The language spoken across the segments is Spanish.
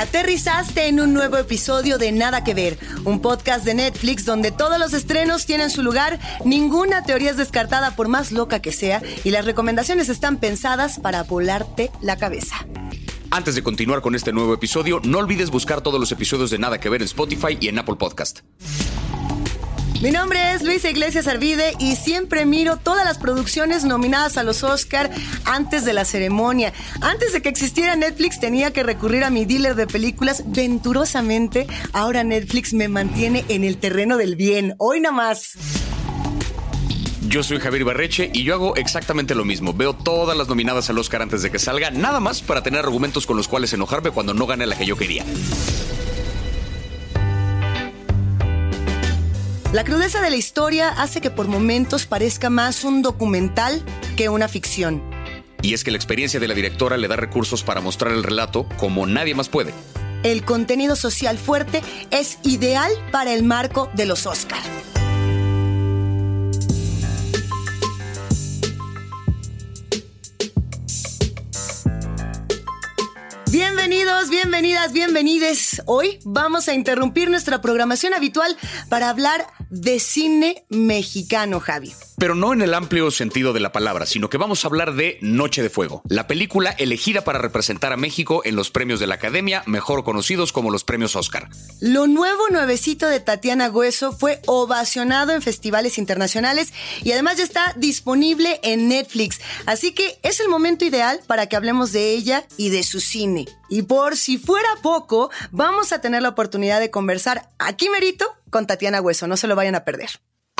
Aterrizaste en un nuevo episodio de Nada que Ver, un podcast de Netflix donde todos los estrenos tienen su lugar, ninguna teoría es descartada por más loca que sea y las recomendaciones están pensadas para volarte la cabeza. Antes de continuar con este nuevo episodio, no olvides buscar todos los episodios de Nada que Ver en Spotify y en Apple Podcast. Mi nombre es Luisa Iglesias Arvide y siempre miro todas las producciones nominadas a los Oscar antes de la ceremonia. Antes de que existiera Netflix tenía que recurrir a mi dealer de películas venturosamente. Ahora Netflix me mantiene en el terreno del bien. Hoy nada más. Yo soy Javier Barreche y yo hago exactamente lo mismo. Veo todas las nominadas al Oscar antes de que salga, nada más para tener argumentos con los cuales enojarme cuando no gane la que yo quería. La crudeza de la historia hace que por momentos parezca más un documental que una ficción. Y es que la experiencia de la directora le da recursos para mostrar el relato como nadie más puede. El contenido social fuerte es ideal para el marco de los Oscar. Bienvenidas, bienvenides. Hoy vamos a interrumpir nuestra programación habitual para hablar de cine mexicano, Javi pero no en el amplio sentido de la palabra, sino que vamos a hablar de Noche de Fuego, la película elegida para representar a México en los premios de la Academia, mejor conocidos como los premios Oscar. Lo nuevo nuevecito de Tatiana Hueso fue ovacionado en festivales internacionales y además ya está disponible en Netflix, así que es el momento ideal para que hablemos de ella y de su cine. Y por si fuera poco, vamos a tener la oportunidad de conversar aquí merito con Tatiana Hueso, no se lo vayan a perder.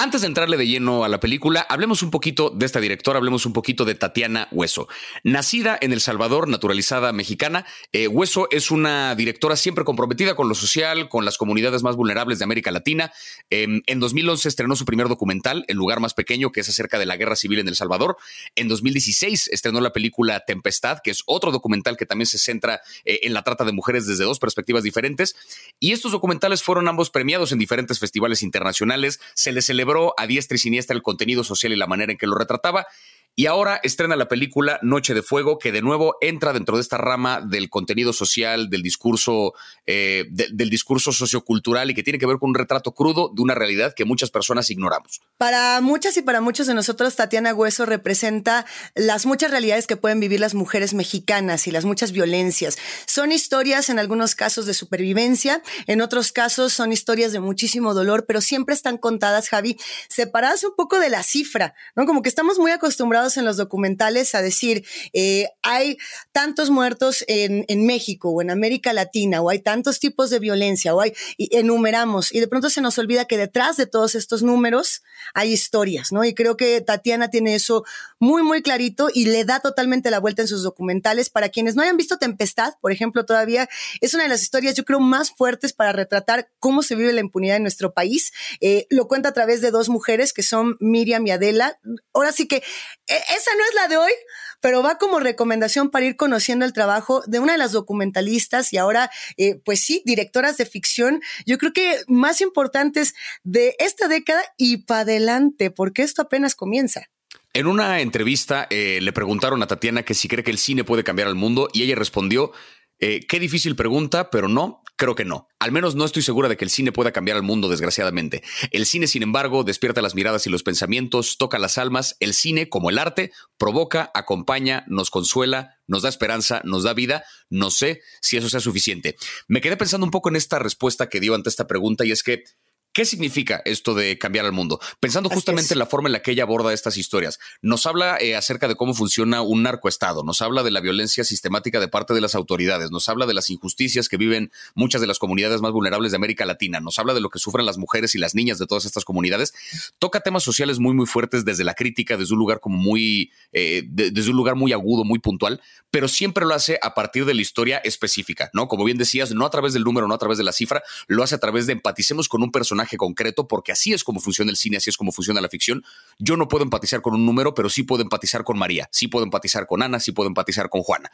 Antes de entrarle de lleno a la película, hablemos un poquito de esta directora, hablemos un poquito de Tatiana Hueso. Nacida en El Salvador, naturalizada mexicana, eh, Hueso es una directora siempre comprometida con lo social, con las comunidades más vulnerables de América Latina. Em, en 2011 estrenó su primer documental, El lugar más pequeño, que es acerca de la guerra civil en El Salvador. En 2016 estrenó la película Tempestad, que es otro documental que también se centra eh, en la trata de mujeres desde dos perspectivas diferentes. Y estos documentales fueron ambos premiados en diferentes festivales internacionales. Se les celebró a diestra y siniestra el contenido social y la manera en que lo retrataba. Y ahora estrena la película Noche de Fuego, que de nuevo entra dentro de esta rama del contenido social, del discurso, eh, del discurso sociocultural y que tiene que ver con un retrato crudo de una realidad que muchas personas ignoramos. Para muchas y para muchos de nosotros, Tatiana Hueso representa las muchas realidades que pueden vivir las mujeres mexicanas y las muchas violencias. Son historias en algunos casos de supervivencia, en otros casos son historias de muchísimo dolor, pero siempre están contadas, Javi, separadas un poco de la cifra, ¿no? Como que estamos muy acostumbrados en los documentales a decir, eh, hay tantos muertos en, México o en América Latina, o hay tantos tipos de violencia, o hay, y enumeramos, y de pronto se nos olvida que detrás de todos estos números hay historias, ¿no? Y creo que Tatiana tiene eso muy, muy clarito y le da totalmente la vuelta en sus documentales. Para quienes no hayan visto Tempestad, por ejemplo, todavía es una de las historias, yo creo, más fuertes para retratar cómo se vive la impunidad en nuestro país. Eh, lo cuenta a través de dos mujeres que son Miriam y Adela. Ahora sí que esa no es la de hoy, pero va como recomendación para ir conociendo el trabajo de una de las documentalistas y ahora, eh, pues sí, directoras de ficción, yo creo que más importantes de esta década y para adelante, porque esto apenas comienza. En una entrevista eh, le preguntaron a Tatiana que si cree que el cine puede cambiar al mundo y ella respondió, eh, qué difícil pregunta, pero no, creo que no. Al menos no estoy segura de que el cine pueda cambiar al mundo, desgraciadamente. El cine, sin embargo, despierta las miradas y los pensamientos, toca las almas. El cine, como el arte, provoca, acompaña, nos consuela, nos da esperanza, nos da vida. No sé si eso sea suficiente. Me quedé pensando un poco en esta respuesta que dio ante esta pregunta y es que ¿Qué significa esto de cambiar al mundo? Pensando justamente en la forma en la que ella aborda estas historias, nos habla eh, acerca de cómo funciona un narcoestado, nos habla de la violencia sistemática de parte de las autoridades, nos habla de las injusticias que viven muchas de las comunidades más vulnerables de América Latina, nos habla de lo que sufren las mujeres y las niñas de todas estas comunidades, toca temas sociales muy muy fuertes desde la crítica, desde un lugar como muy, eh, desde un lugar muy agudo, muy puntual, pero siempre lo hace a partir de la historia específica, ¿no? Como bien decías, no a través del número, no a través de la cifra, lo hace a través de empaticemos con un personaje concreto, porque así es como funciona el cine, así es como funciona la ficción. Yo no puedo empatizar con un número, pero sí puedo empatizar con María, sí puedo empatizar con Ana, sí puedo empatizar con Juana.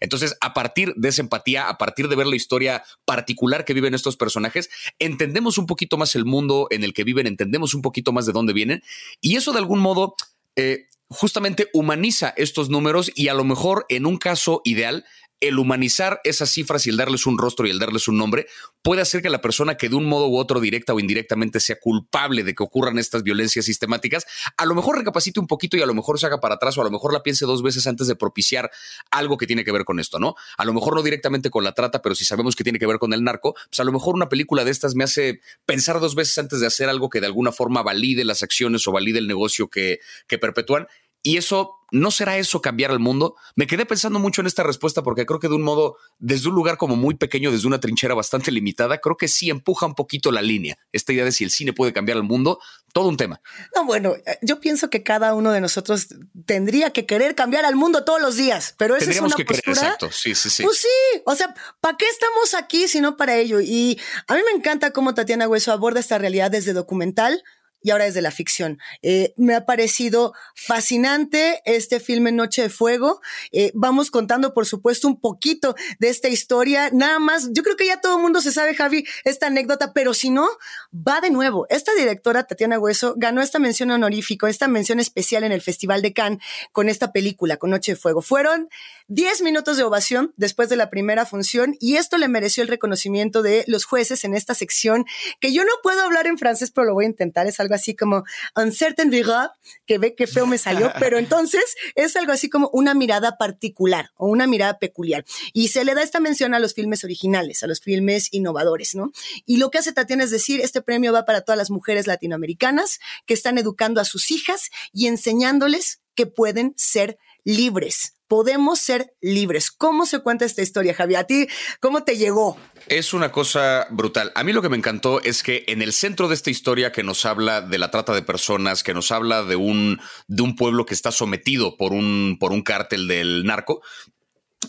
Entonces, a partir de esa empatía, a partir de ver la historia particular que viven estos personajes, entendemos un poquito más el mundo en el que viven, entendemos un poquito más de dónde vienen, y eso de algún modo eh, justamente humaniza estos números y a lo mejor en un caso ideal el humanizar esas cifras y el darles un rostro y el darles un nombre puede hacer que la persona que de un modo u otro, directa o indirectamente, sea culpable de que ocurran estas violencias sistemáticas, a lo mejor recapacite un poquito y a lo mejor se haga para atrás o a lo mejor la piense dos veces antes de propiciar algo que tiene que ver con esto, ¿no? A lo mejor no directamente con la trata, pero si sabemos que tiene que ver con el narco, pues a lo mejor una película de estas me hace pensar dos veces antes de hacer algo que de alguna forma valide las acciones o valide el negocio que, que perpetúan y eso, ¿no será eso cambiar al mundo? Me quedé pensando mucho en esta respuesta porque creo que de un modo, desde un lugar como muy pequeño, desde una trinchera bastante limitada, creo que sí empuja un poquito la línea. Esta idea de si el cine puede cambiar al mundo, todo un tema. No, bueno, eh, yo pienso que cada uno de nosotros tendría que querer cambiar al mundo todos los días, pero esa es una que postura. exacto, sí, sí, sí. Pues sí, o sea, ¿para qué estamos aquí si no para ello? Y a mí me encanta cómo Tatiana Hueso aborda esta realidad desde documental, y ahora desde la ficción. Eh, me ha parecido fascinante este filme Noche de Fuego. Eh, vamos contando, por supuesto, un poquito de esta historia. Nada más, yo creo que ya todo el mundo se sabe, Javi, esta anécdota, pero si no, va de nuevo. Esta directora, Tatiana Hueso, ganó esta mención honorífico, esta mención especial en el Festival de Cannes con esta película, con Noche de Fuego. Fueron 10 minutos de ovación después de la primera función y esto le mereció el reconocimiento de los jueces en esta sección, que yo no puedo hablar en francés, pero lo voy a intentar. Es así como un certain regard, que ve que feo me salió, pero entonces es algo así como una mirada particular o una mirada peculiar. Y se le da esta mención a los filmes originales, a los filmes innovadores, ¿no? Y lo que hace Tatiana es decir, este premio va para todas las mujeres latinoamericanas que están educando a sus hijas y enseñándoles que pueden ser libres. Podemos ser libres. ¿Cómo se cuenta esta historia, Javi? ¿A ti cómo te llegó? Es una cosa brutal. A mí lo que me encantó es que en el centro de esta historia que nos habla de la trata de personas, que nos habla de un, de un pueblo que está sometido por un, por un cártel del narco,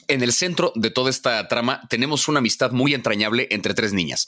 en el centro de toda esta trama tenemos una amistad muy entrañable entre tres niñas.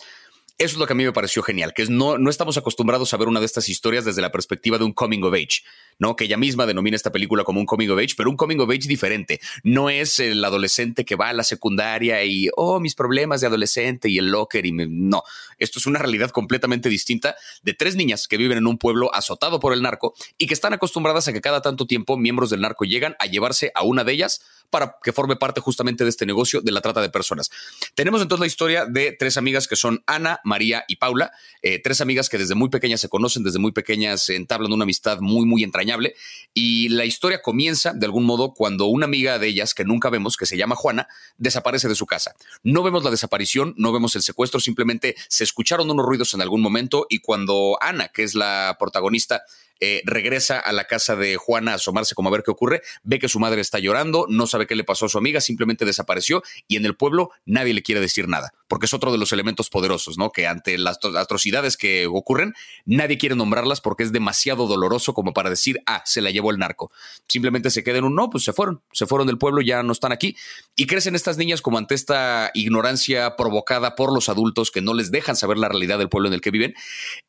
Eso es lo que a mí me pareció genial, que no, no estamos acostumbrados a ver una de estas historias desde la perspectiva de un coming of age, ¿no? Que ella misma denomina esta película como un coming of age, pero un coming of age diferente. No es el adolescente que va a la secundaria y, oh, mis problemas de adolescente y el locker y no. Esto es una realidad completamente distinta de tres niñas que viven en un pueblo azotado por el narco y que están acostumbradas a que cada tanto tiempo miembros del narco llegan a llevarse a una de ellas para que forme parte justamente de este negocio de la trata de personas. Tenemos entonces la historia de tres amigas que son Ana, María y Paula, eh, tres amigas que desde muy pequeñas se conocen, desde muy pequeñas entablan una amistad muy, muy entrañable. Y la historia comienza de algún modo cuando una amiga de ellas, que nunca vemos, que se llama Juana, desaparece de su casa. No vemos la desaparición, no vemos el secuestro, simplemente se escucharon unos ruidos en algún momento y cuando Ana, que es la protagonista, eh, regresa a la casa de Juana a asomarse como a ver qué ocurre, ve que su madre está llorando, no sabe qué le pasó a su amiga, simplemente desapareció y en el pueblo nadie le quiere decir nada, porque es otro de los elementos poderosos, ¿no? Que ante las atrocidades que ocurren, nadie quiere nombrarlas porque es demasiado doloroso como para decir, ah, se la llevó el narco. Simplemente se queda en un no, pues se fueron, se fueron del pueblo, ya no están aquí. Y crecen estas niñas como ante esta ignorancia provocada por los adultos que no les dejan saber la realidad del pueblo en el que viven.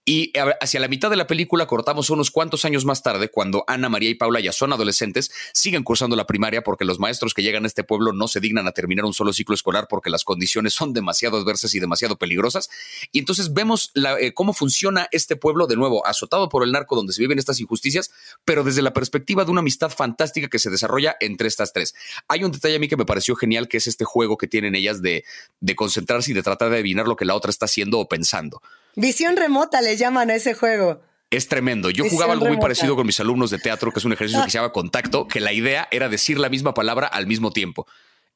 Y hacia la mitad de la película cortamos unos cuantos años más tarde, cuando Ana, María y Paula ya son adolescentes, siguen cursando la primaria porque los maestros que llegan a este pueblo no se dignan a terminar un solo ciclo escolar porque las condiciones son demasiado adversas y demasiado peligrosas. Y entonces vemos eh, cómo funciona este pueblo, de nuevo, azotado por el narco, donde se viven estas injusticias, pero desde la perspectiva de una amistad fantástica que se desarrolla entre estas tres. Hay un detalle a mí que me pareció genial, que es este juego que tienen ellas de, de concentrarse y de tratar de adivinar lo que la otra está haciendo o pensando. Visión remota le llaman a ese juego. Es tremendo. Yo jugaba algo muy parecido con mis alumnos de teatro, que es un ejercicio que se llama contacto, que la idea era decir la misma palabra al mismo tiempo.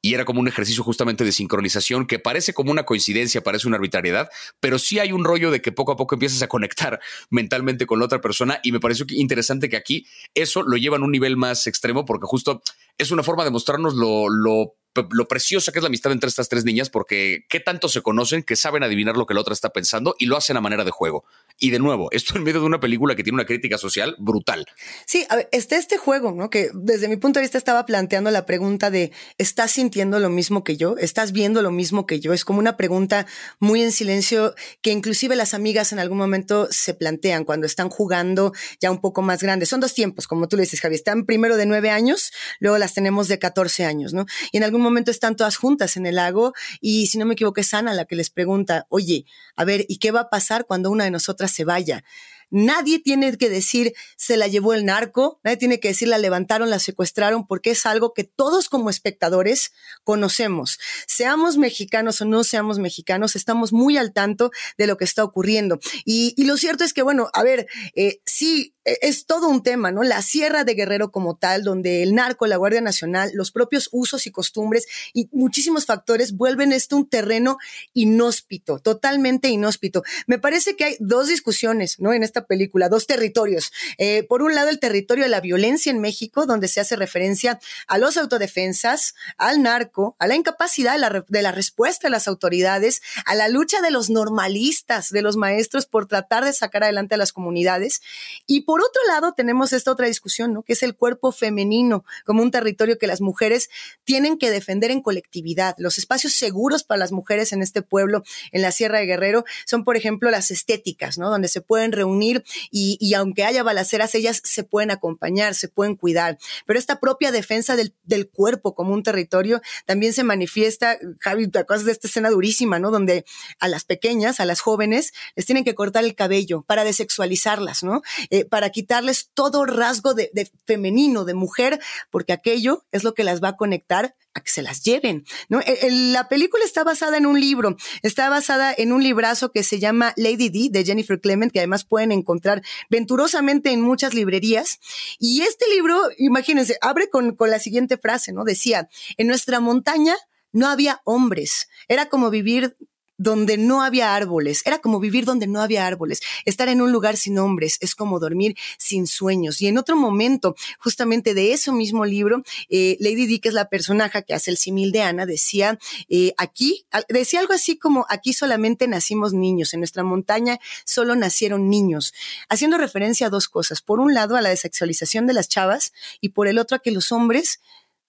Y era como un ejercicio justamente de sincronización que parece como una coincidencia, parece una arbitrariedad, pero sí hay un rollo de que poco a poco empiezas a conectar mentalmente con la otra persona. Y me pareció interesante que aquí eso lo llevan a un nivel más extremo, porque justo es una forma de mostrarnos lo, lo lo preciosa que es la amistad entre estas tres niñas, porque qué tanto se conocen que saben adivinar lo que la otra está pensando y lo hacen a manera de juego. Y de nuevo, esto en medio de una película que tiene una crítica social brutal. Sí, está este juego, ¿no? Que desde mi punto de vista estaba planteando la pregunta de, ¿estás sintiendo lo mismo que yo? ¿Estás viendo lo mismo que yo? Es como una pregunta muy en silencio que inclusive las amigas en algún momento se plantean cuando están jugando ya un poco más grandes. Son dos tiempos, como tú le dices, Javi. Están primero de nueve años, luego las tenemos de 14 años, ¿no? Y en algún momento están todas juntas en el lago y si no me equivoco es Ana la que les pregunta, oye, a ver, ¿y qué va a pasar cuando una de nosotras se vaya? Nadie tiene que decir se la llevó el narco, nadie tiene que decir la levantaron, la secuestraron, porque es algo que todos como espectadores conocemos. Seamos mexicanos o no seamos mexicanos, estamos muy al tanto de lo que está ocurriendo. Y, lo cierto es que, bueno, a ver, eh, sí, e, es todo un tema, ¿no? La Sierra de Guerrero como tal, donde el narco, la Guardia Nacional, los propios usos y costumbres y muchísimos factores vuelven esto un terreno inhóspito, totalmente inhóspito. Me parece que hay dos discusiones, ¿no? En esta película, dos territorios. Eh, por un lado, el territorio de la violencia en México, donde se hace referencia a los autodefensas, al narco, a la incapacidad de la, de la respuesta de las autoridades, a la lucha de los normalistas, de los maestros por tratar de sacar adelante a las comunidades. Y por otro lado, tenemos esta otra discusión, ¿no? Que es el cuerpo femenino como un territorio que las mujeres tienen que defender en colectividad. Los espacios seguros para las mujeres en este pueblo, en la Sierra de Guerrero, son, por ejemplo, las estéticas, ¿no? Donde se pueden reunir y, aunque haya balaceras, ellas se pueden acompañar, se pueden cuidar. Pero esta propia defensa del, cuerpo como un territorio también se manifiesta, Javi, te de esta escena durísima, ¿no? Donde a las pequeñas, a las jóvenes, les tienen que cortar el cabello para desexualizarlas, ¿no? Eh, para quitarles todo rasgo de, femenino, de mujer, porque aquello es lo que las va a conectar a que se las lleven. ¿no? E, la película está basada en un libro, está basada en un librazo que se llama Lady D de Jennifer Clement, que además pueden encontrar venturosamente en muchas librerías. Y este libro, imagínense, abre con, con la siguiente frase, ¿no? Decía, en nuestra montaña no había hombres, era como vivir donde no había árboles. Era como vivir donde no había árboles. Estar en un lugar sin hombres es como dormir sin sueños. Y en otro momento, justamente de ese mismo libro, eh, Lady Di, que es la personaje que hace el simil de Ana, decía eh, aquí, decía algo así como aquí solamente nacimos niños, en nuestra montaña solo nacieron niños, haciendo referencia a dos cosas. Por un lado, a la desexualización de las chavas y por el otro a que los hombres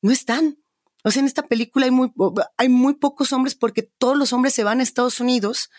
no están o sea, en esta película hay muy, hay muy pocos hombres porque todos los hombres se van a Estados Unidos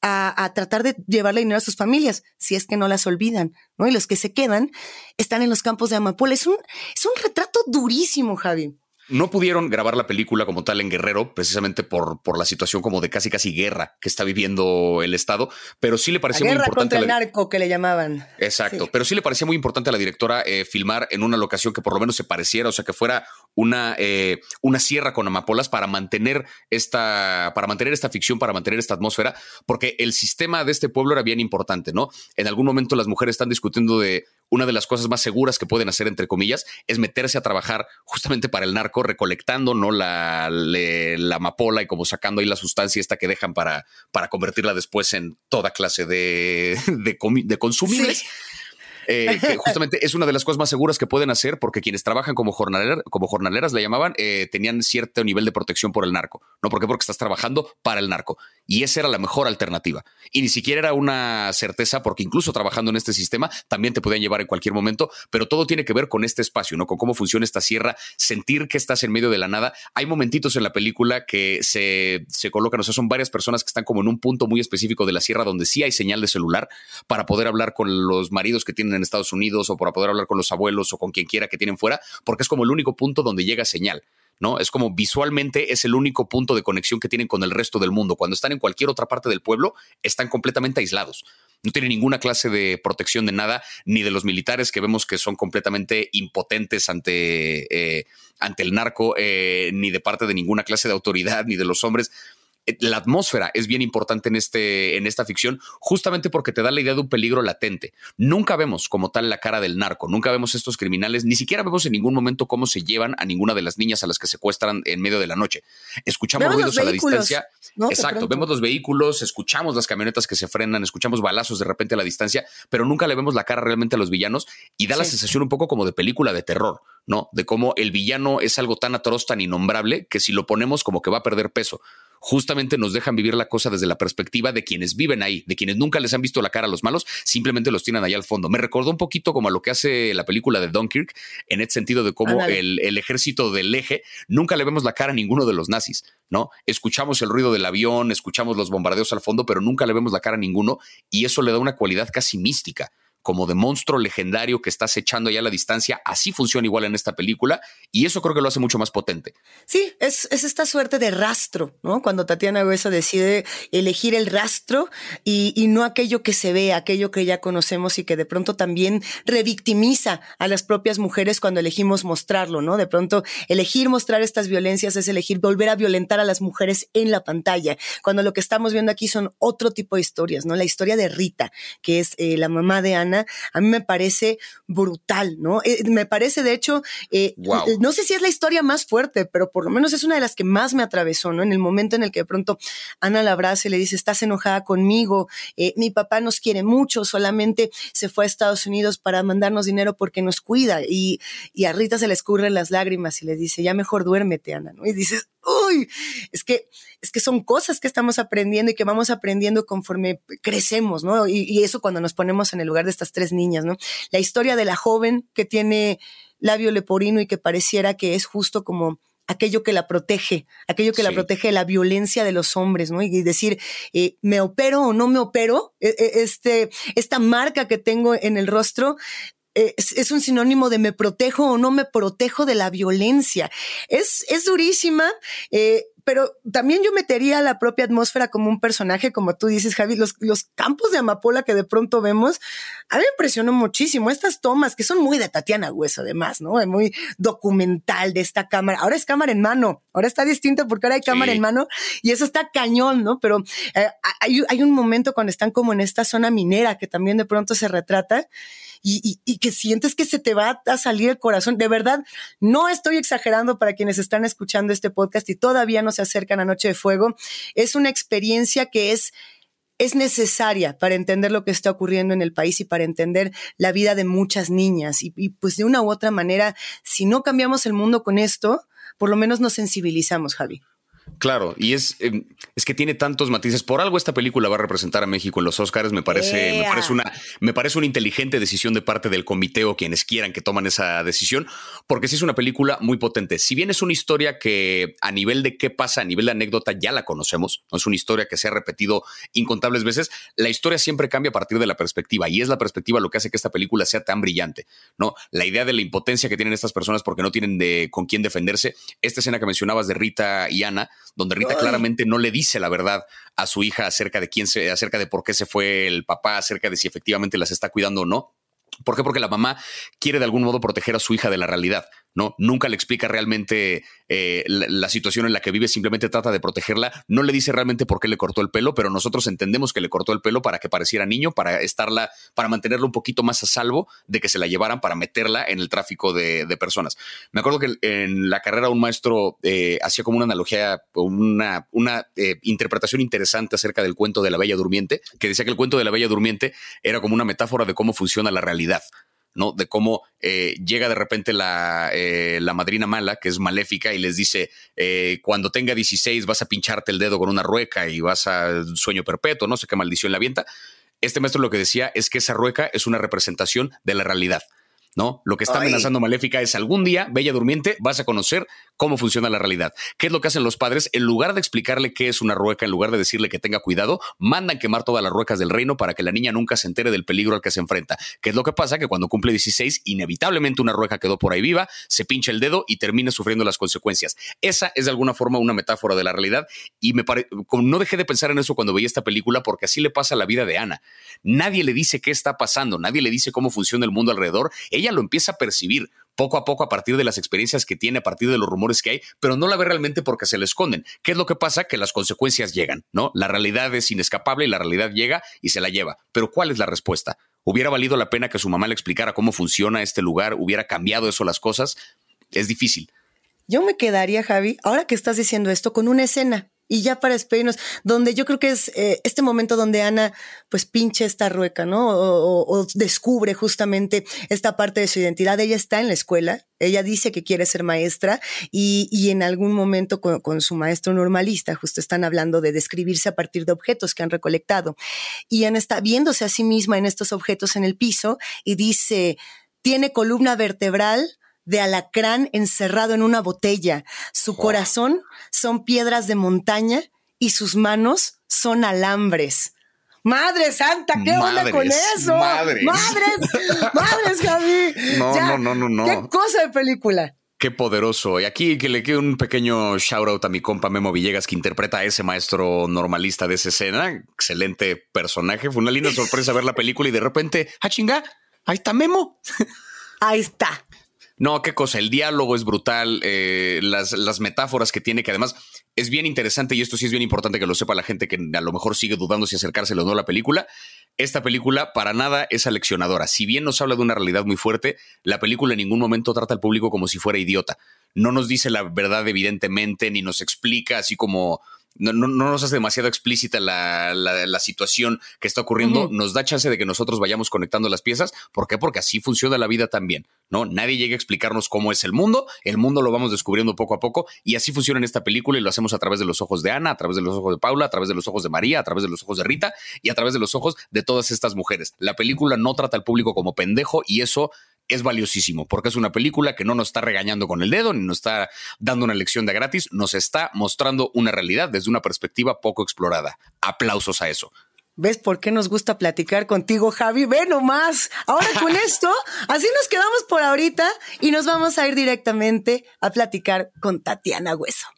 a, tratar de llevarle dinero a sus familias, si es que no las olvidan, ¿no? Y los que se quedan están en los campos de amapola. Es un, es un retrato durísimo, Javi. No pudieron grabar la película como tal en Guerrero, precisamente por, por la situación como de casi casi guerra que está viviendo el Estado, pero sí le parecía muy importante. Contra el narco que le llamaban. Exacto, pero sí le parecía muy importante a la directora eh, filmar en una locación que por lo menos se pareciera, o sea, que fuera una, eh, una sierra con amapolas para mantener esta, para mantener esta ficción, para mantener esta atmósfera, porque el sistema de este pueblo era bien importante, ¿no? En algún momento las mujeres están discutiendo de una de las cosas más seguras que pueden hacer, entre comillas, es meterse a trabajar justamente para el narco, recolectando ¿no? la, la amapola y como sacando ahí la sustancia esta que dejan para, para convertirla después en toda clase de, de, de consumibles. Eh, que justamente es una de las cosas más seguras que pueden hacer porque quienes trabajan como, como jornaleras, le llamaban, eh, tenían cierto nivel de protección por el narco. ¿No? ¿Por qué? Porque estás trabajando para el narco. Y esa era la mejor alternativa. Y ni siquiera era una certeza porque incluso trabajando en este sistema también te podían llevar en cualquier momento, pero todo tiene que ver con este espacio, ¿no? Con cómo funciona esta sierra, sentir que estás en medio de la nada. Hay momentitos en la película que se, se colocan, o sea, son varias personas que están como en un punto muy específico de la sierra donde sí hay señal de celular para poder hablar con los maridos que tienen en Estados Unidos o para poder hablar con los abuelos o con quien quiera que tienen fuera, porque es como el único punto donde llega señal. ¿No? Es como visualmente es el único punto de conexión que tienen con el resto del mundo. Cuando están en cualquier otra parte del pueblo, están completamente aislados. No tienen ninguna clase de protección de nada, ni de los militares que vemos que son completamente impotentes ante, eh, ante el narco, eh, ni de parte de ninguna clase de autoridad, ni de los hombres. Eh, la atmósfera es bien importante en, este, en esta ficción, justamente porque te da la idea de un peligro latente. Nunca vemos como tal la cara del narco, nunca vemos estos criminales, ni siquiera vemos en ningún momento cómo se llevan a ninguna de las niñas a las que secuestran en medio de la noche. Escuchamos ruidos a la distancia. Exacto, vemos los vehículos, escuchamos las camionetas que se frenan, escuchamos balazos de repente a la distancia, pero nunca le vemos la cara realmente a los villanos y da la sensación un poco como de película de terror, ¿no? De cómo el villano es algo tan atroz, tan innombrable, que si lo ponemos como que va a perder peso justamente nos dejan vivir la cosa desde la perspectiva de quienes viven ahí, de quienes nunca les han visto la cara a los malos, simplemente los tienen ahí al fondo. Me recordó un poquito como a lo que hace la película de Dunkirk, en el sentido de cómo el, el, ejército del eje nunca le vemos la cara a ninguno de los nazis, ¿no? Escuchamos el ruido del avión, escuchamos los bombardeos al fondo, pero nunca le vemos la cara a ninguno y eso le da una cualidad casi mística como de monstruo legendario que estás echando ya a la distancia, así funciona igual en esta película y eso creo que lo hace mucho más potente. Sí, es, esta suerte de rastro, ¿no? Cuando Tatiana Hueso decide elegir el rastro y, y, no aquello que se ve, aquello que ya conocemos y que de pronto también revictimiza a las propias mujeres cuando elegimos mostrarlo, ¿no? De pronto elegir mostrar estas violencias es elegir volver a violentar a las mujeres en la pantalla, cuando lo que estamos viendo aquí son otro tipo de historias, ¿no? La historia de Rita, que es eh, la mamá de Ana, a mí me parece brutal, ¿no? Eh, me parece, de hecho, eh, no sé si es la historia más fuerte, pero por lo menos es una de las que más me atravesó, ¿no? En el momento en el que de pronto Ana la abraza y le dice, estás enojada conmigo, mi papá nos quiere mucho, solamente se fue a Estados Unidos para mandarnos dinero porque nos cuida. Y, y a Rita se le escurren las lágrimas y le dice, ya mejor duérmete, Ana, ¿no? Y dices, uy, es que, es que son cosas que estamos aprendiendo y que vamos aprendiendo conforme crecemos, ¿no? Y, eso cuando nos ponemos en el lugar de estas tres niñas, ¿no? La historia de la joven que tiene labio leporino y que pareciera que es justo como aquello que la protege, aquello que la protege de la violencia de los hombres, ¿no? Y decir, eh, ¿me opero o no me opero? E, e, este, esta marca que tengo en el rostro es, un sinónimo de me protejo o no me protejo de la violencia. Es, es durísima. Eh, pero también yo metería la propia atmósfera como un personaje, como tú dices, Javi, los, los campos de amapola que de pronto vemos, a mí me impresionó muchísimo estas tomas que son muy de Tatiana Hueso, además, ¿no? Muy documental de esta cámara. Ahora es cámara en mano, ahora está distinto porque ahora hay cámara en mano y eso está cañón, ¿no? Pero eh, hay, hay un momento cuando están como en esta zona minera que también de pronto se retrata y, que sientes que se te va a salir el corazón. De verdad, no estoy exagerando para quienes están escuchando este podcast y todavía no se acercan a Noche de Fuego. Es una experiencia que es es necesaria para entender lo que está ocurriendo en el país y para entender la vida de muchas niñas. Y, y, pues de una u otra manera, si no cambiamos el mundo con esto, por lo menos nos sensibilizamos, Javi. Claro, y es, em, es que tiene tantos matices. Por algo esta película va a representar a México en los Oscars. Me parece, me parece, una, me parece una inteligente decisión de parte del comité o quienes quieran que toman esa decisión, porque sí es una película muy potente. Si bien es una historia que a nivel de qué pasa, a nivel de anécdota, ya la conocemos, no es una historia que se ha repetido incontables veces, la historia siempre cambia a partir de la perspectiva y es la perspectiva lo que hace que esta película sea tan brillante. ¿no? La idea de la impotencia que tienen estas personas porque no tienen de, con quién defenderse. Esta escena que mencionabas de Rita y Ana, donde Rita claramente no le dice la verdad a su hija acerca de quién se, acerca de por qué se fue el papá, acerca de si efectivamente las está cuidando o no. ¿Por qué? Porque la mamá quiere de algún modo proteger a su hija de la realidad. ¿No? Nunca le explica realmente eh, la, situación en la que vive, simplemente trata de protegerla. No le dice realmente por qué le cortó el pelo, pero nosotros entendemos que le cortó el pelo para que pareciera niño, para estarla, para mantenerla un poquito más a salvo de que se la llevaran para meterla en el tráfico de, personas. Me acuerdo que en la carrera un maestro eh, hacía como una analogía, una, una eh, interpretación interesante acerca del cuento de la Bella Durmiente, que decía que el cuento de la Bella Durmiente era como una metáfora de cómo funciona la realidad. ¿No? De cómo eh, llega de repente la, eh, la, madrina mala, que es maléfica, y les dice, eh, cuando tenga 16 vas a pincharte el dedo con una rueca y vas a sueño perpetuo, no sé qué maldición la avienta. Este maestro lo que decía es que esa rueca es una representación de la realidad. ¿No? Lo que está amenazando Maléfica es algún día, Bella Durmiente, vas a conocer cómo funciona la realidad. ¿Qué es lo que hacen los padres? En lugar de explicarle qué es una rueca, en lugar de decirle que tenga cuidado, mandan quemar todas las ruecas del reino para que la niña nunca se entere del peligro al que se enfrenta. ¿Qué es lo que pasa? Que cuando cumple 16, inevitablemente una rueca quedó por ahí viva, se pincha el dedo y termina sufriendo las consecuencias. Esa es de alguna forma una metáfora de la realidad y me no dejé de pensar en eso cuando veía esta película porque así le pasa a la vida de Ana. Nadie le dice qué está pasando, nadie le dice cómo funciona el mundo alrededor. Ella lo empieza a percibir poco a poco a partir de las experiencias que tiene, a partir de los rumores que hay, pero no la ve realmente porque se le esconden. ¿Qué es lo que pasa? Que las consecuencias llegan, ¿no? La realidad es inescapable y la realidad llega y se la lleva. Pero ¿cuál es la respuesta? ¿Hubiera valido la pena que su mamá le explicara cómo funciona este lugar? ¿Hubiera cambiado eso las cosas? Es difícil. Yo me quedaría, Javi, ahora que estás diciendo esto, con una escena y ya para despedirnos, donde yo creo que es eh, este momento donde Ana pues pinche esta rueca, ¿no? O, descubre justamente esta parte de su identidad. Ella está en la escuela, ella dice que quiere ser maestra y, y en algún momento con, con, su maestro normalista justo están hablando de describirse a partir de objetos que han recolectado. Y Ana está viéndose a sí misma en estos objetos en el piso y dice, tiene columna vertebral de alacrán encerrado en una botella. Su corazón son piedras de montaña y sus manos son alambres. Madre santa, ¿qué onda con eso? Madres. Madres, madres, Javi. No, no, no, no, Qué cosa de película. Qué poderoso. Y aquí que le quede un pequeño shout out a mi compa Memo Villegas, que interpreta a ese maestro normalista de esa escena. Excelente personaje. Fue una linda sorpresa ver la película y de repente, ¡ah, chinga! Ahí está Memo. Ahí está. No, qué cosa. El diálogo es brutal. Eh, las, las metáforas que tiene, que además es bien interesante y esto sí es bien importante que lo sepa la gente que a lo mejor sigue dudando si acercárselo o no a la película. Esta película para nada es aleccionadora. Si bien nos habla de una realidad muy fuerte, la película en ningún momento trata al público como si fuera idiota. No nos dice la verdad evidentemente, ni nos explica así como no, no, nos hace demasiado explícita la, la, situación que está ocurriendo, nos da chance de que nosotros vayamos conectando las piezas. ¿Por qué? Porque así funciona la vida también, ¿no? Nadie llega a explicarnos cómo es el mundo, el mundo lo vamos descubriendo poco a poco y así funciona en esta película y lo hacemos a través de los ojos de Ana, a través de los ojos de Paula, a través de los ojos de María, a través de los ojos de Rita y a través de los ojos de todas estas mujeres. La película no trata al público como pendejo y eso es valiosísimo porque es una película que no nos está regañando con el dedo ni nos está dando una lección de gratis, nos está mostrando una realidad desde una perspectiva poco explorada. Aplausos a eso. ¿Ves por qué nos gusta platicar contigo, Javi? Ve nomás. Ahora con esto, así nos quedamos por ahorita y nos vamos a ir directamente a platicar con Tatiana Hueso.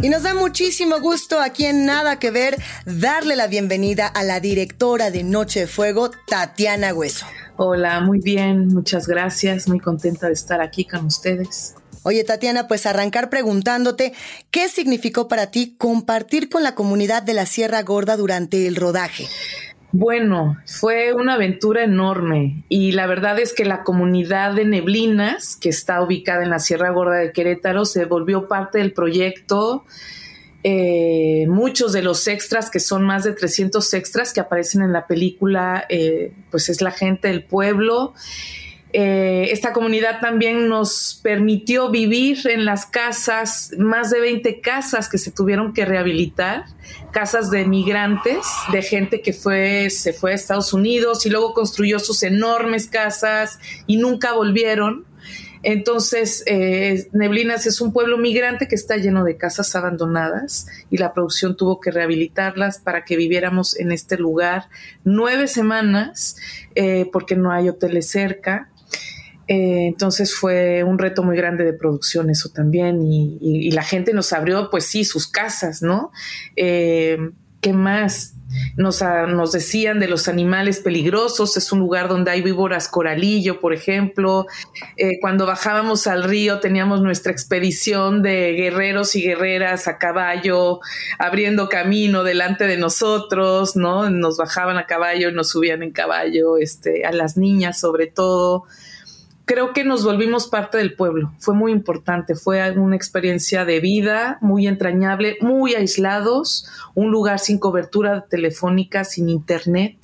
Y nos da muchísimo gusto aquí en Nada que Ver darle la bienvenida a la directora de Noche de Fuego, Tatiana Hueso. Hola, muy bien, muchas gracias, muy contenta de estar aquí con ustedes. Oye, Tatiana, pues arrancar preguntándote, ¿qué significó para ti compartir con la comunidad de la Sierra Gorda durante el rodaje? Bueno, fue una aventura enorme y la verdad es que la comunidad de Neblinas, que está ubicada en la Sierra Gorda de Querétaro, se volvió parte del proyecto. Eh, muchos de los extras, que son más de 300 extras que aparecen en la película, eh, pues es la gente del pueblo eh, esta comunidad también nos permitió vivir en las casas, más de 20 casas que se tuvieron que rehabilitar, casas de migrantes, de gente que fue, se fue a Estados Unidos y luego construyó sus enormes casas y nunca volvieron. Entonces, eh, Neblinas es un pueblo migrante que está lleno de casas abandonadas y la producción tuvo que rehabilitarlas para que viviéramos en este lugar nueve semanas eh, porque no hay hoteles cerca. Eh, entonces fue un reto muy grande de producción eso también y, la gente nos abrió pues sí sus casas, ¿no? Eh, ¿Qué más? Nos, nos, decían de los animales peligrosos, es un lugar donde hay víboras coralillo, por ejemplo. Eh, cuando bajábamos al río teníamos nuestra expedición de guerreros y guerreras a caballo, abriendo camino delante de nosotros, ¿no? Nos bajaban a caballo, nos subían en caballo, este, a las niñas sobre todo creo que nos volvimos parte del pueblo. Fue muy importante, fue una experiencia de vida muy entrañable, muy aislados, un lugar sin cobertura telefónica, sin internet.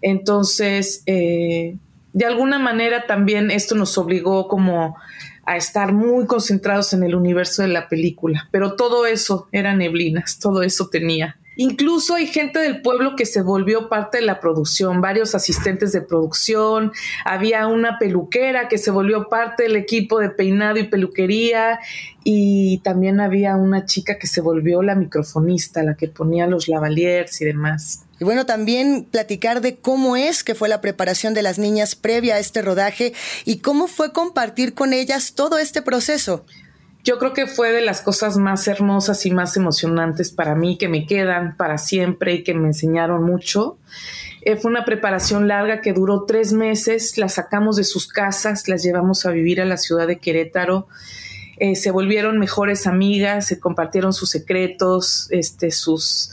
Entonces, eh, de alguna manera también esto nos obligó como a estar muy concentrados en el universo de la película, pero todo eso era neblinas, todo eso tenía. Incluso hay gente del pueblo que se volvió parte de la producción, varios asistentes de producción, había una peluquera que se volvió parte del equipo de peinado y peluquería y también había una chica que se volvió la microfonista, la que ponía los lavaliers y demás. Y bueno, también platicar de cómo es que fue la preparación de las niñas previa a este rodaje y cómo fue compartir con ellas todo este proceso yo creo que fue de las cosas más hermosas y más emocionantes para mí, que me quedan para siempre y que me enseñaron mucho. Eh, fue una preparación larga que duró tres meses, las sacamos de sus casas, las llevamos a vivir a la ciudad de Querétaro. Eh, se volvieron mejores amigas, se compartieron sus secretos, este, sus,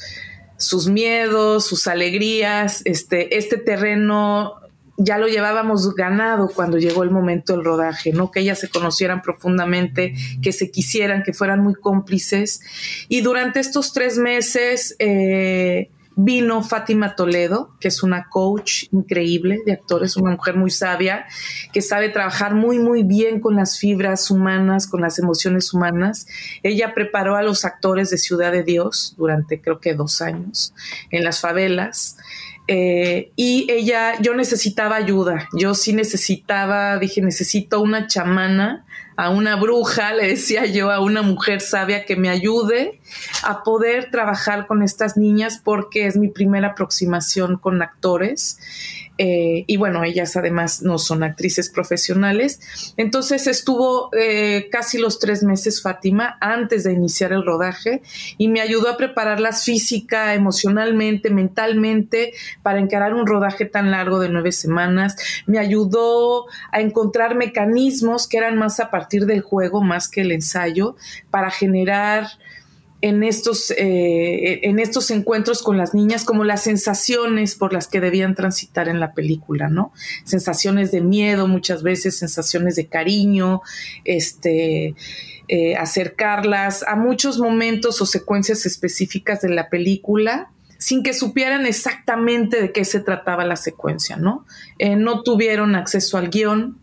sus miedos, sus alegrías. Este, este terreno ya lo llevábamos ganado cuando llegó el momento del rodaje, ¿no? Que ellas se conocieran profundamente, que se quisieran, que fueran muy cómplices. Y durante estos tres meses eh, vino Fátima Toledo, que es una coach increíble de actores, una mujer muy sabia, que sabe trabajar muy, muy bien con las fibras humanas, con las emociones humanas. Ella preparó a los actores de Ciudad de Dios durante creo que dos años en las favelas. Eh, y ella, yo necesitaba ayuda, yo sí necesitaba, dije, necesito una chamana a una bruja, le decía yo, a una mujer sabia que me ayude a poder trabajar con estas niñas porque es mi primera aproximación con actores. Eh, y bueno, ellas además no son actrices profesionales. Entonces estuvo eh, casi los tres meses Fátima antes de iniciar el rodaje y me ayudó a prepararlas física, emocionalmente, mentalmente para encarar un rodaje tan largo de nueve semanas. Me ayudó a encontrar mecanismos que eran más a partir del juego, más que el ensayo, para generar en estos, eh, en estos encuentros con las niñas como las sensaciones por las que debían transitar en la película, ¿no? Sensaciones de miedo muchas veces, sensaciones de cariño, este, eh, acercarlas a muchos momentos o secuencias específicas de la película sin que supieran exactamente de qué se trataba la secuencia, ¿no? Eh, no tuvieron acceso al guion,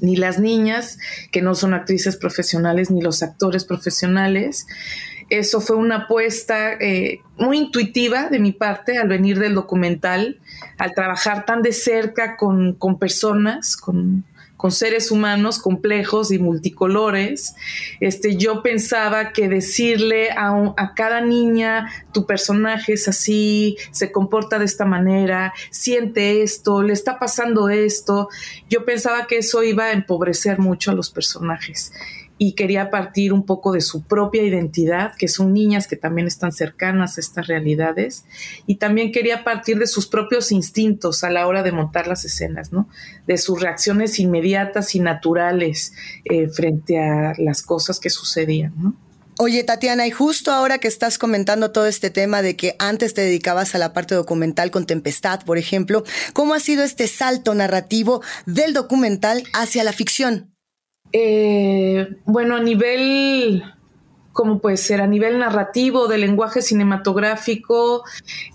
ni las niñas, que no son actrices profesionales, ni los actores profesionales. Eso fue una apuesta eh, muy intuitiva de mi parte al venir del documental, al trabajar tan de cerca con, con personas, con, con seres humanos complejos y multicolores, este, yo pensaba que decirle a, a, cada niña, tu personaje es así, se comporta de esta manera, siente esto, le está pasando esto, yo pensaba que eso iba a empobrecer mucho a los personajes y quería partir un poco de su propia identidad, que son niñas que también están cercanas a estas realidades, y también quería partir de sus propios instintos a la hora de montar las escenas, ¿no? De sus reacciones inmediatas y naturales eh, frente a las cosas que sucedían, ¿no? Oye, Tatiana, y justo ahora que estás comentando todo este tema de que antes te dedicabas a la parte documental con Tempestad, por ejemplo, ¿cómo ha sido este salto narrativo del documental hacia la ficción? Eh, bueno, a nivel, ¿cómo puede ser? A nivel narrativo, de lenguaje cinematográfico,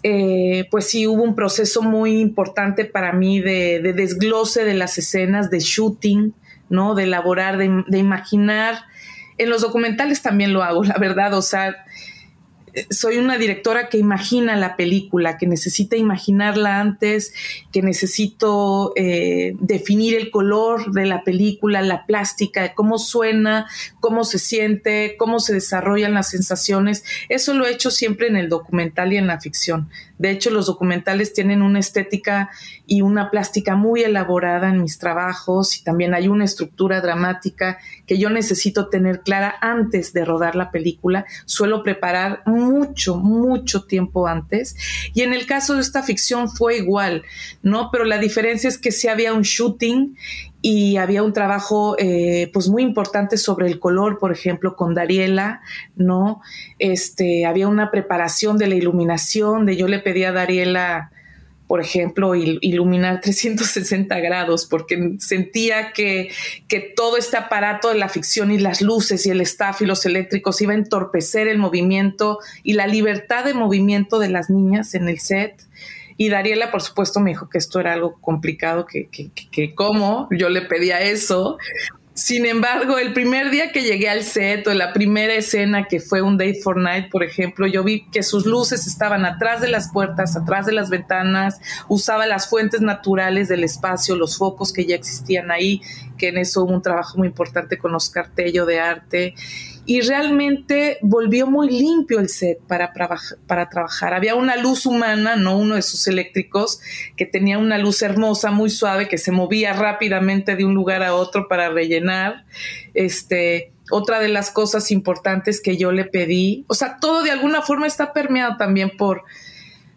eh, pues sí hubo un proceso muy importante para mí de, de, desglose de las escenas, de shooting, ¿no? De elaborar, de, de imaginar. En los documentales también lo hago, la verdad, o sea, soy una directora que imagina la película, que necesita imaginarla antes, que necesito eh, definir el color de la película, la plástica, cómo suena, cómo se siente, cómo se desarrollan las sensaciones. Eso lo he hecho siempre en el documental y en la ficción. De hecho, los documentales tienen una estética y una plástica muy elaborada en mis trabajos y también hay una estructura dramática que yo necesito tener clara antes de rodar la película. Suelo preparar mucho, mucho tiempo antes. Y en el caso de esta ficción fue igual, ¿no? Pero la diferencia es que sí había un shooting y había un trabajo eh, pues muy importante sobre el color, por ejemplo, con Dariela, ¿no? Este, había una preparación de la iluminación, de yo le pedí a Dariela, por ejemplo, iluminar 360 grados, porque sentía que, que todo este aparato de la ficción y las luces y el staff y los eléctricos iba a entorpecer el movimiento y la libertad de movimiento de las niñas en el set. Y Dariela, por supuesto, me dijo que esto era algo complicado, que, que, que, cómo yo le pedía eso. Sin embargo, el primer día que llegué al set o la primera escena que fue un Day for Night, por ejemplo, yo vi que sus luces estaban atrás de las puertas, atrás de las ventanas, usaba las fuentes naturales del espacio, los focos que ya existían ahí, que en eso hubo un trabajo muy importante con Oscar Tello de arte y realmente volvió muy limpio el set para, para trabajar. Había una luz humana, no uno de sus eléctricos, que tenía una luz hermosa, muy suave, que se movía rápidamente de un lugar a otro para rellenar. Este, otra de las cosas importantes que yo le pedí, o sea, todo de alguna forma está permeado también por,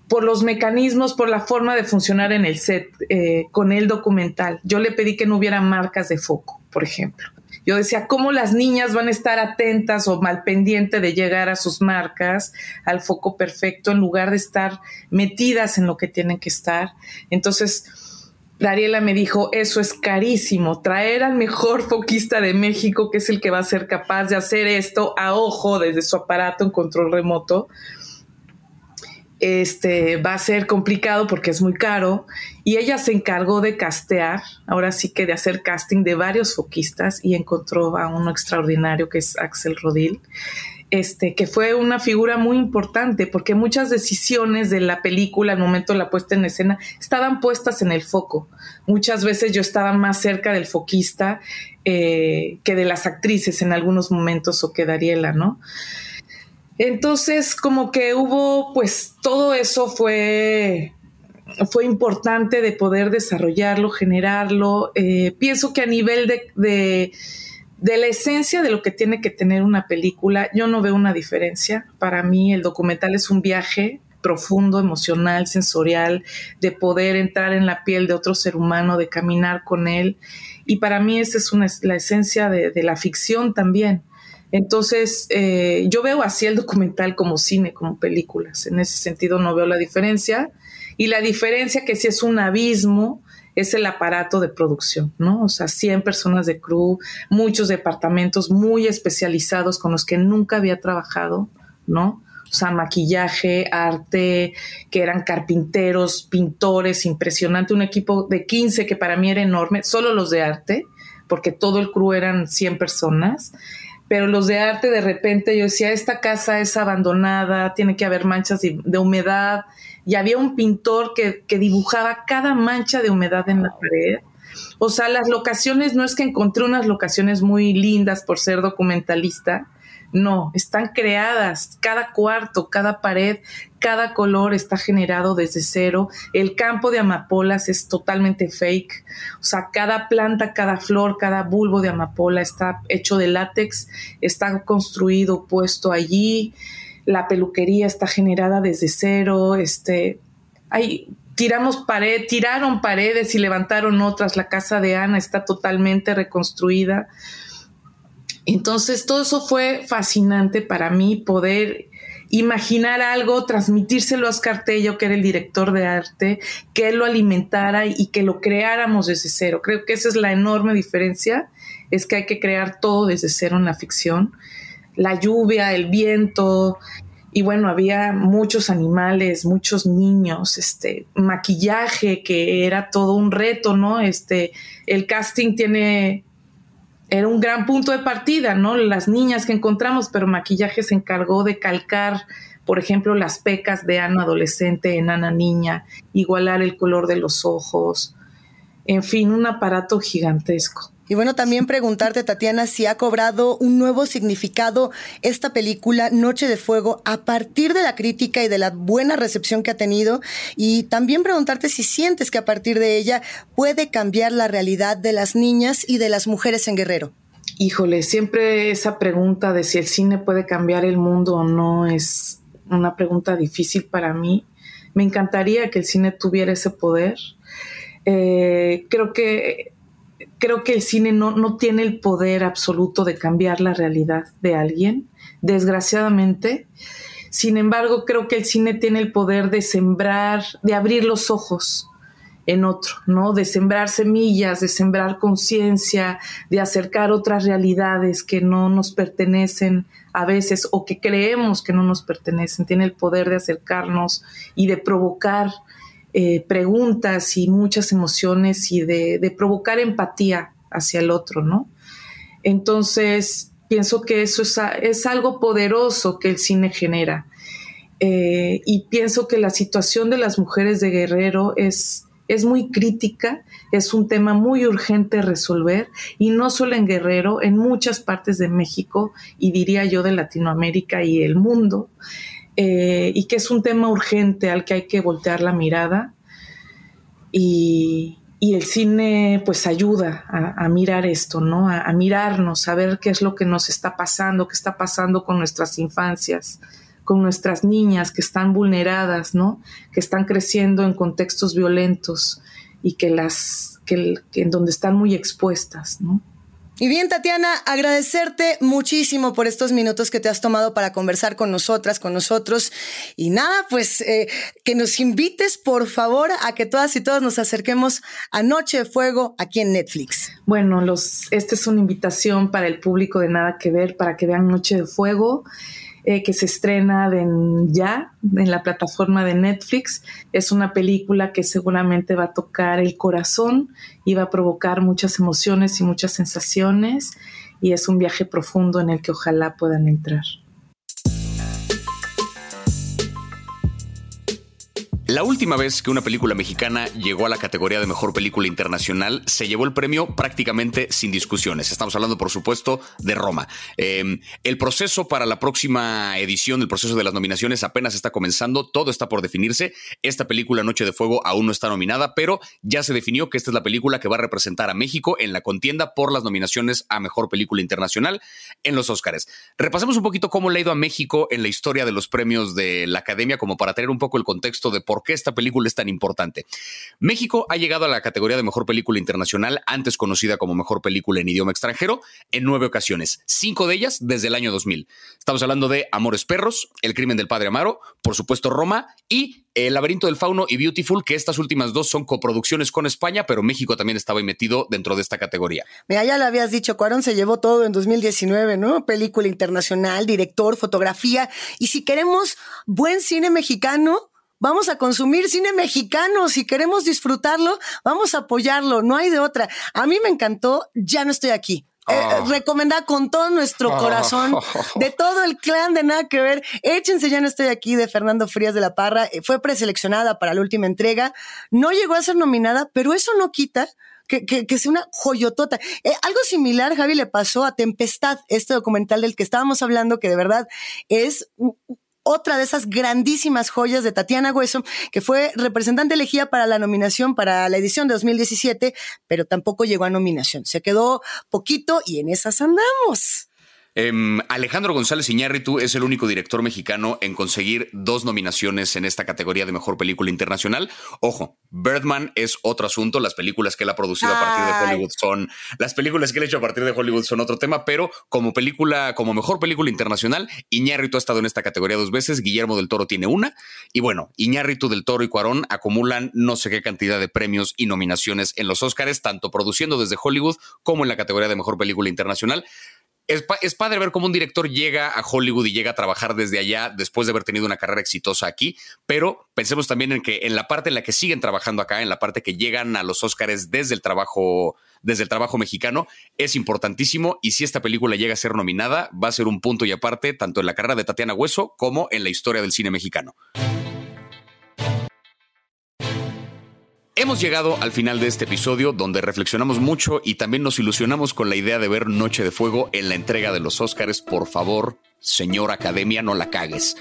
por los mecanismos, por la forma de funcionar en el set eh, con el documental. Yo le pedí que no hubiera marcas de foco, por ejemplo. Yo decía, ¿cómo las niñas van a estar atentas o mal pendiente de llegar a sus marcas, al foco perfecto, en lugar de estar metidas en lo que tienen que estar? Entonces, Dariela me dijo, eso es carísimo, traer al mejor foquista de México, que es el que va a ser capaz de hacer esto a ojo desde su aparato en control remoto, este, va a ser complicado porque es muy caro. Y ella se encargó de castear, ahora sí que de hacer casting de varios foquistas y encontró a uno extraordinario que es Axel Rodil. este, que fue una figura muy importante, porque muchas decisiones de la película al momento de la puesta en escena estaban puestas en el foco. Muchas veces yo estaba más cerca del foquista eh, que de las actrices en algunos momentos o que Dariela, ¿no? Entonces, como que hubo, pues todo eso fue, fue importante de poder desarrollarlo, generarlo. Eh, pienso que a nivel de de la esencia de lo que tiene que tener una película, yo no veo una diferencia. Para mí el documental es un viaje profundo, emocional, sensorial, de poder entrar en la piel de otro ser humano, de caminar con él. Y para mí esa es una, la esencia de, la ficción también. Entonces, eh, yo veo así el documental como cine, como películas. En ese sentido no veo la diferencia. Y la diferencia que si es un abismo es el aparato de producción, ¿no? O sea, 100 personas de crew, muchos departamentos muy especializados con los que nunca había trabajado, ¿no? O sea, maquillaje, arte, que eran carpinteros, pintores, impresionante, un equipo de 15 que para mí era enorme, solo los de arte, porque todo el crew eran 100 personas pero los de arte de repente yo decía, esta casa es abandonada, tiene que haber manchas de, humedad, y había un pintor que, que, dibujaba cada mancha de humedad en la pared. O sea, las locaciones, no es que encontré unas locaciones muy lindas por ser documentalista, no, están creadas, cada cuarto, cada pared, cada color está generado desde cero. El campo de amapolas es totalmente fake. O sea, cada planta, cada flor, cada bulbo de amapola está hecho de látex, está construido, puesto allí la peluquería está generada desde cero, este, tiramos pared, tiraron paredes y levantaron otras, la casa de Ana está totalmente reconstruida. Entonces, todo eso fue fascinante para mí, poder imaginar algo, transmitírselo a Oscar Tello, que era el director de arte, que él lo alimentara y que lo creáramos desde cero. Creo que esa es la enorme diferencia, es que hay que crear todo desde cero en la ficción la lluvia, el viento, y bueno, había muchos animales, muchos niños, este, maquillaje que era todo un reto, ¿no? Este, el casting tiene, era un gran punto de partida, ¿no? Las niñas que encontramos, pero maquillaje se encargó de calcar, por ejemplo, las pecas de Ana adolescente en Ana niña, igualar el color de los ojos, en fin, un aparato gigantesco. Y bueno, también preguntarte, Tatiana, si ha cobrado un nuevo significado esta película Noche de Fuego a partir de la crítica y de la buena recepción que ha tenido. Y también preguntarte si sientes que a partir de ella puede cambiar la realidad de las niñas y de las mujeres en Guerrero. Híjole, siempre esa pregunta de si el cine puede cambiar el mundo o no es una pregunta difícil para mí. Me encantaría que el cine tuviera ese poder. Eh, creo que creo que el cine no, no tiene el poder absoluto de cambiar la realidad de alguien, desgraciadamente. Sin embargo, creo que el cine tiene el poder de sembrar, de abrir los ojos en otro, ¿no? De sembrar semillas, de sembrar conciencia, de acercar otras realidades que no nos pertenecen a veces o que creemos que no nos pertenecen. Tiene el poder de acercarnos y de provocar eh, preguntas y muchas emociones y de, provocar empatía hacia el otro, ¿no? Entonces, pienso que eso es, algo poderoso que el cine genera. Eh, y pienso que la situación de las mujeres de Guerrero es, es muy crítica, es un tema muy urgente resolver, y no solo en Guerrero, en muchas partes de México y diría yo de Latinoamérica y el mundo. Eh, y que es un tema urgente al que hay que voltear la mirada. Y, el cine pues ayuda a, mirar esto, ¿no? A, mirarnos, a ver qué es lo que nos está pasando, qué está pasando con nuestras infancias, con nuestras niñas que están vulneradas, ¿no? Que están creciendo en contextos violentos y que las que en donde están muy expuestas, ¿no? Y bien, Tatiana, agradecerte muchísimo por estos minutos que te has tomado para conversar con nosotras, con nosotros. Y nada, pues eh, que nos invites, por favor, a que todas y todos nos acerquemos a Noche de Fuego aquí en Netflix. Bueno, los, esta es una invitación para el público de Nada que Ver, para que vean Noche de Fuego. Eh, que se estrena ya en la plataforma de Netflix. Es una película que seguramente va a tocar el corazón y va a provocar muchas emociones y muchas sensaciones y es un viaje profundo en el que ojalá puedan entrar. La última vez que una película mexicana llegó a la categoría de mejor película internacional se llevó el premio prácticamente sin discusiones. Estamos hablando, por supuesto, de Roma. Em, el proceso para la próxima edición, el proceso de las nominaciones apenas está comenzando, todo está por definirse. Esta película Noche de Fuego aún no está nominada, pero ya se definió que esta es la película que va a representar a México en la contienda por las nominaciones a mejor película internacional en los Oscars. Repasemos un poquito cómo le ha ido a México en la historia de los premios de la Academia, como para tener un poco el contexto de por por qué esta película es tan importante. México ha llegado a la categoría de mejor película internacional, antes conocida como mejor película en idioma extranjero, en nueve ocasiones, cinco de ellas desde el año 2000. Estamos hablando de Amores Perros, El crimen del padre Amaro, por supuesto Roma y El laberinto del fauno y Beautiful, que estas últimas dos son coproducciones con España, pero México también estaba metido dentro de esta categoría. Mira, ya lo habías dicho, Cuarón se llevó todo en 2019, ¿no? Película internacional, director, fotografía. Y si queremos buen cine mexicano, Vamos a consumir cine mexicano. Si queremos disfrutarlo, vamos a apoyarlo. No hay de otra. A mí me encantó. Ya no estoy aquí. Eh, oh. recomendada con todo nuestro oh. corazón, de todo el clan de nada que ver. Échense, ya no estoy aquí, de Fernando Frías de la Parra. Eh, fue preseleccionada para la última entrega. No llegó a ser nominada, pero eso no quita que, que, sea una joyotota. Eh, algo similar, Javi, le pasó a Tempestad, este documental del que estábamos hablando, que de verdad es otra de esas grandísimas joyas de Tatiana Hueso, que fue representante elegida para la nominación para la edición de 2017, pero tampoco llegó a nominación. Se quedó poquito y en esas andamos. Em, Alejandro González Iñárritu es el único director mexicano en conseguir dos nominaciones en esta categoría de mejor película internacional. Ojo, Birdman es otro asunto. Las películas que él ha producido a partir de Hollywood son las películas que él ha hecho a partir de Hollywood son otro tema, pero como película, como mejor película internacional, Iñárritu ha estado en esta categoría dos veces. Guillermo del Toro tiene una. Y bueno, Iñárritu del Toro y Cuarón acumulan no sé qué cantidad de premios y nominaciones en los Oscars, tanto produciendo desde Hollywood como en la categoría de mejor película internacional es, padre ver cómo un director llega a Hollywood y llega a trabajar desde allá después de haber tenido una carrera exitosa aquí, pero pensemos también en que en la parte en la que siguen trabajando acá, en la parte que llegan a los Oscars desde el trabajo, desde el trabajo mexicano, es importantísimo y si esta película llega a ser nominada, va a ser un punto y aparte tanto en la carrera de Tatiana Hueso como en la historia del cine mexicano. Hemos llegado al final de este episodio donde reflexionamos mucho y también nos ilusionamos con la idea de ver Noche de Fuego en la entrega de los Óscares. Por favor, señor Academia, no la cagues.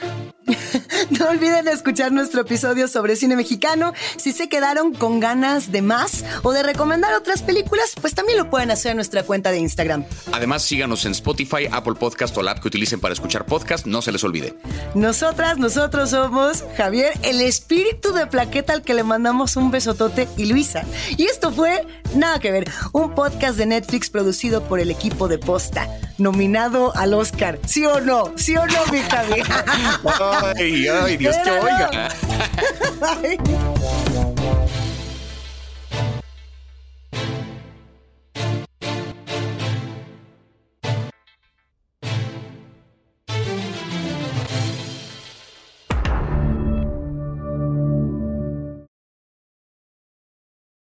no olviden escuchar nuestro episodio sobre cine mexicano. Si se quedaron con ganas de más o de recomendar otras películas, pues también lo pueden hacer en nuestra cuenta de Instagram. Además, síganos en Spotify, Apple Podcast o la app que utilicen para escuchar podcast. No se les olvide. Nosotras, nosotros somos Javier, el espíritu de plaqueta al que le mandamos un besotote y Luisa. Y esto fue Nada que ver, un podcast de Netflix producido por el equipo de Posta, nominado al Oscar. ¿Sí o no? ¿Sí o no, mi Javier? Ay, ay, Dios te oiga.